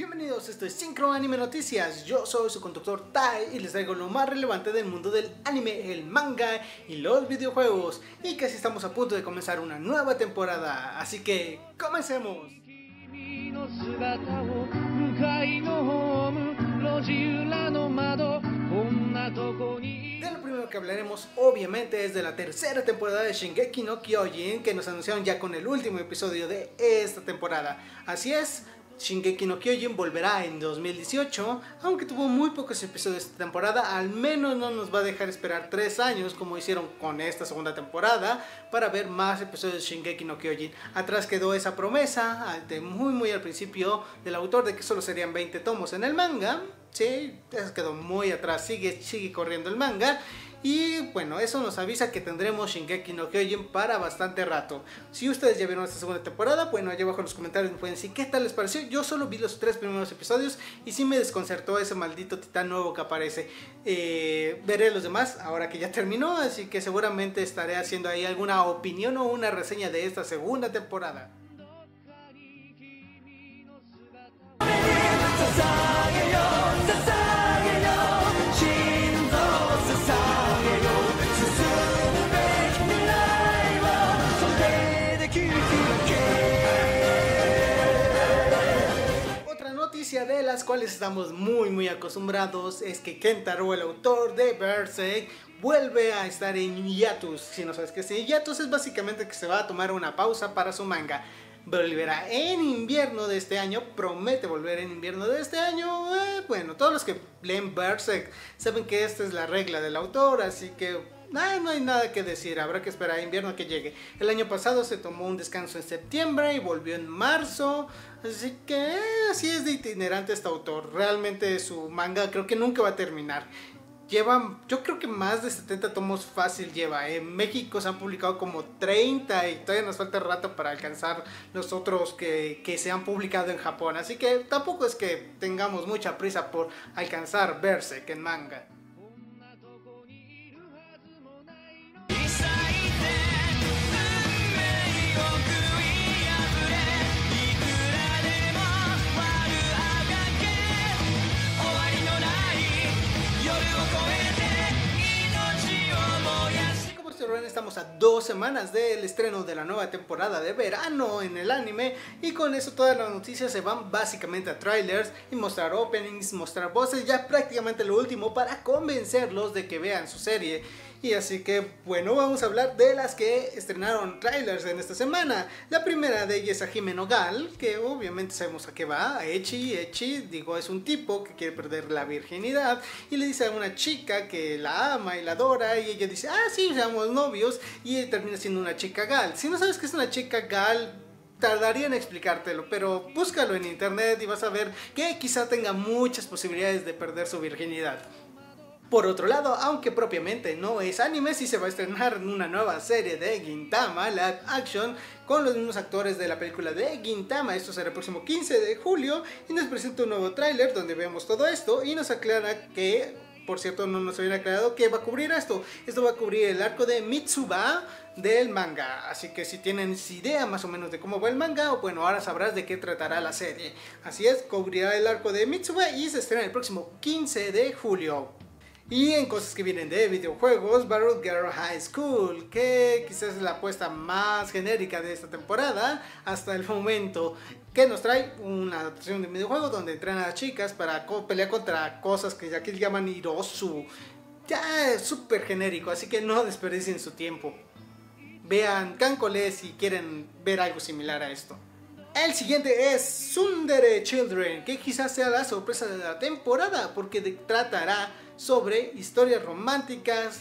Bienvenidos, esto es Synchro Anime Noticias. Yo soy su conductor Tai y les traigo lo más relevante del mundo del anime, el manga y los videojuegos. Y casi estamos a punto de comenzar una nueva temporada, así que comencemos. De lo primero que hablaremos obviamente es de la tercera temporada de Shingeki no Kyojin que nos anunciaron ya con el último episodio de esta temporada. Así es, Shingeki no Kyojin volverá en 2018, aunque tuvo muy pocos episodios esta temporada, al menos no nos va a dejar esperar 3 años como hicieron con esta segunda temporada para ver más episodios de Shingeki no Kyojin. Atrás quedó esa promesa de muy muy al principio del autor de que solo serían 20 tomos en el manga. Sí, eso quedó muy atrás, sigue, sigue corriendo el manga. Y bueno, eso nos avisa que tendremos Shingeki no Kyojin para bastante rato. Si ustedes ya vieron esta segunda temporada, bueno, allá abajo en los comentarios me pueden decir qué tal les pareció. Yo solo vi los tres primeros episodios y sí me desconcertó ese maldito titán nuevo que aparece. Eh, veré los demás ahora que ya terminó, así que seguramente estaré haciendo ahí alguna opinión o una reseña de esta segunda temporada. De las cuales estamos muy muy acostumbrados es que Kentaro, el autor de Berserk, vuelve a estar en hiatus. Si no sabes qué es hiatus, es básicamente que se va a tomar una pausa para su manga. Volverá en invierno de este año, promete volver en invierno de este año. Eh, bueno, todos los que leen Berserk saben que esta es la regla del autor, así que no hay nada que decir, habrá que esperar a invierno que llegue. El año pasado se tomó un descanso en septiembre y volvió en marzo, así que eh, así es de itinerante este autor. Realmente su manga creo que nunca va a terminar. Lleva, yo creo que más de 70 tomos fácil lleva. En México se han publicado como 30 y todavía nos falta rato para alcanzar los otros que, que se han publicado en Japón. Así que tampoco es que tengamos mucha prisa por alcanzar Berserk en manga. A dos semanas del estreno de la nueva temporada de verano en el anime y con eso todas las noticias se van básicamente a trailers y mostrar openings, mostrar voces, ya prácticamente lo último para convencerlos de que vean su serie. Y así que, bueno, vamos a hablar de las que estrenaron trailers en esta semana. La primera de ellas es a Jimeno Gal, que obviamente sabemos a qué va, a Echi. Echi, digo, es un tipo que quiere perder la virginidad y le dice a una chica que la ama y la adora y ella dice, ah, sí, seamos novios y termina siendo una chica Gal. Si no sabes que es una chica Gal, tardaría en explicártelo, pero búscalo en internet y vas a ver que quizá tenga muchas posibilidades de perder su virginidad. Por otro lado, aunque propiamente no es anime, sí se va a estrenar una nueva serie de Gintama live action con los mismos actores de la película de Gintama. Esto será el próximo 15 de julio y nos presenta un nuevo tráiler donde vemos todo esto y nos aclara que por cierto, no nos habían aclarado que va a cubrir esto. Esto va a cubrir el arco de Mitsuba del manga. Así que si tienen idea más o menos de cómo va el manga, bueno, ahora sabrás de qué tratará la serie. Así es, cubrirá el arco de Mitsuba y se estrena el próximo 15 de julio. Y en cosas que vienen de videojuegos, Battle Girl High School, que quizás es la apuesta más genérica de esta temporada hasta el momento, que nos trae una adaptación de videojuego donde entrenan a chicas para pelear contra cosas que aquí llaman Hirosu. Ya es súper genérico, así que no desperdicien su tiempo. Vean Cancole si quieren ver algo similar a esto. El siguiente es Sundere Children, que quizás sea la sorpresa de la temporada porque tratará sobre historias románticas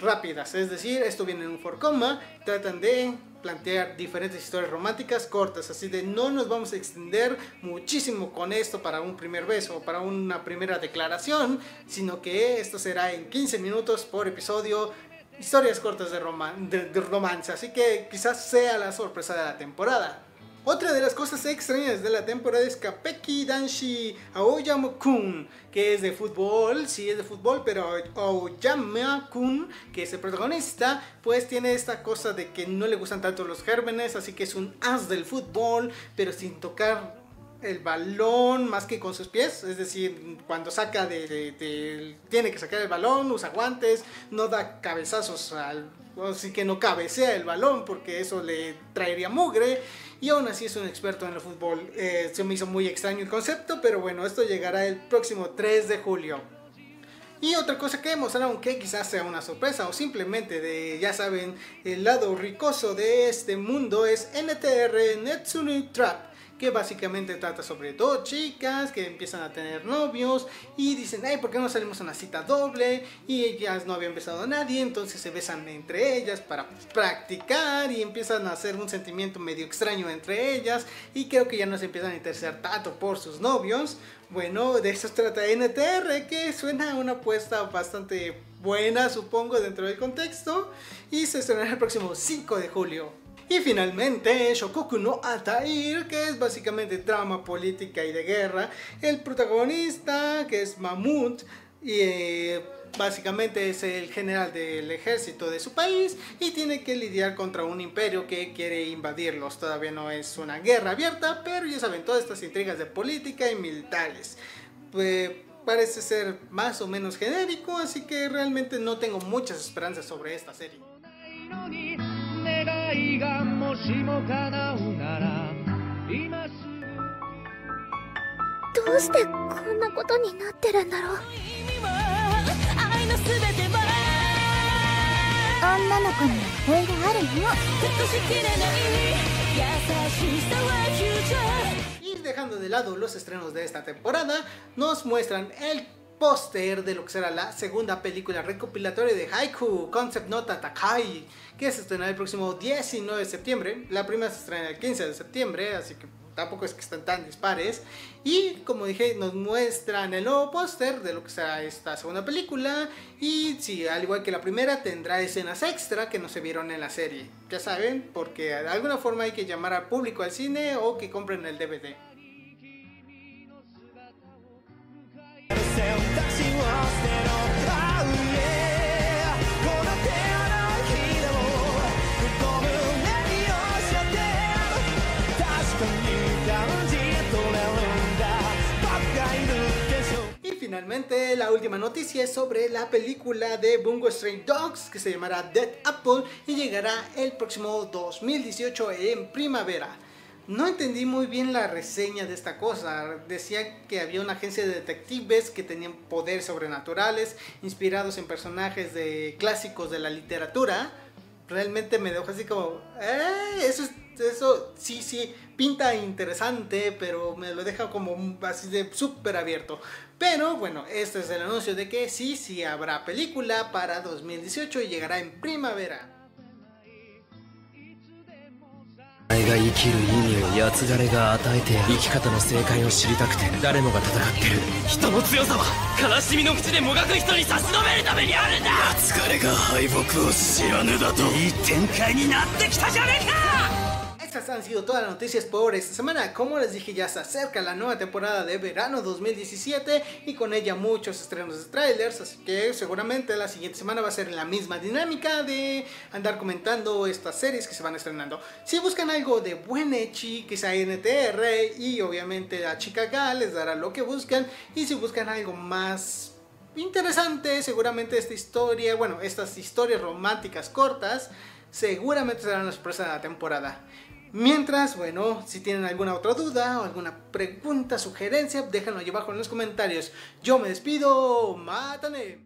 rápidas. Es decir, esto viene en un forcoma, tratan de plantear diferentes historias románticas cortas, así de no nos vamos a extender muchísimo con esto para un primer beso o para una primera declaración, sino que esto será en 15 minutos por episodio, historias cortas de, de romance, así que quizás sea la sorpresa de la temporada. Otra de las cosas extrañas de la temporada es Kapeki Danshi Aoyama-kun, que es de fútbol, sí es de fútbol, pero Aoyama-kun, que es el protagonista, pues tiene esta cosa de que no le gustan tanto los gérmenes, así que es un as del fútbol, pero sin tocar el balón más que con sus pies, es decir, cuando saca de, tiene que sacar el balón, usa guantes, no da cabezazos al, así que no cabecea el balón porque eso le traería mugre y aún así es un experto en el fútbol. Eh, se me hizo muy extraño el concepto, pero bueno, esto llegará el próximo 3 de julio. Y otra cosa que mostraron que quizás sea una sorpresa o simplemente de, ya saben, el lado ricoso de este mundo es NTR Netsuni Trap que básicamente trata sobre dos chicas que empiezan a tener novios y dicen, ay, ¿por qué no salimos a una cita doble? Y ellas no habían besado a nadie, entonces se besan entre ellas para practicar y empiezan a hacer un sentimiento medio extraño entre ellas y creo que ya no se empiezan a interesar tanto por sus novios. Bueno, de eso trata NTR, que suena una apuesta bastante buena, supongo, dentro del contexto, y se estrenará el próximo 5 de julio. Y finalmente, Shokoku no Atair, que es básicamente drama política y de guerra. El protagonista, que es Mamut, y eh, básicamente es el general del ejército de su país y tiene que lidiar contra un imperio que quiere invadirlos. Todavía no es una guerra abierta, pero ya saben, todas estas intrigas de política y militares. Pues, parece ser más o menos genérico, así que realmente no tengo muchas esperanzas sobre esta serie. どうしてこんなことになってるんだろう愛のすべては女の子にはいろいろあるの隠しきれない優しさはフューチャー Y dejando de lado los estrenos de esta temporada, nos muestran el póster de lo que será la segunda película recopilatoria de Haiku, Concept Nota Takai, que se estrenará el próximo 19 de septiembre. La primera se estrena el 15 de septiembre, así que tampoco es que estén tan dispares. Y como dije, nos muestran el nuevo póster de lo que será esta segunda película. Y sí, al igual que la primera, tendrá escenas extra que no se vieron en la serie. Ya saben, porque de alguna forma hay que llamar al público al cine o que compren el DVD. Finalmente la última noticia es sobre la película de Bungo Stray Dogs que se llamará Dead Apple y llegará el próximo 2018 en primavera. No entendí muy bien la reseña de esta cosa. Decía que había una agencia de detectives que tenían poderes sobrenaturales inspirados en personajes de clásicos de la literatura. Realmente me dejó así como, eh, eso, eso sí, sí, pinta interesante, pero me lo deja como así de súper abierto. Pero bueno, este es el anuncio de que sí, sí habrá película para 2018 y llegará en primavera. が生きる意味を奴がれが与えて生き方の正解を知りたくて誰もが戦ってる人の強さは悲しみの口でもがく人に差し伸べるためにあるんだ奴がれが敗北を知らぬだといい展開になってきたじゃねえか Estas han sido todas las noticias por esta semana. Como les dije, ya se acerca la nueva temporada de verano 2017 y con ella muchos estrenos de trailers. Así que seguramente la siguiente semana va a ser la misma dinámica de andar comentando estas series que se van estrenando. Si buscan algo de buen echi, quizá NTR y obviamente la chica Gal les dará lo que buscan. Y si buscan algo más interesante, seguramente esta historia, bueno, estas historias románticas cortas, seguramente serán la sorpresa de la temporada. Mientras, bueno, si tienen alguna otra duda o alguna pregunta, sugerencia, déjenlo ahí abajo en los comentarios. Yo me despido, mátane.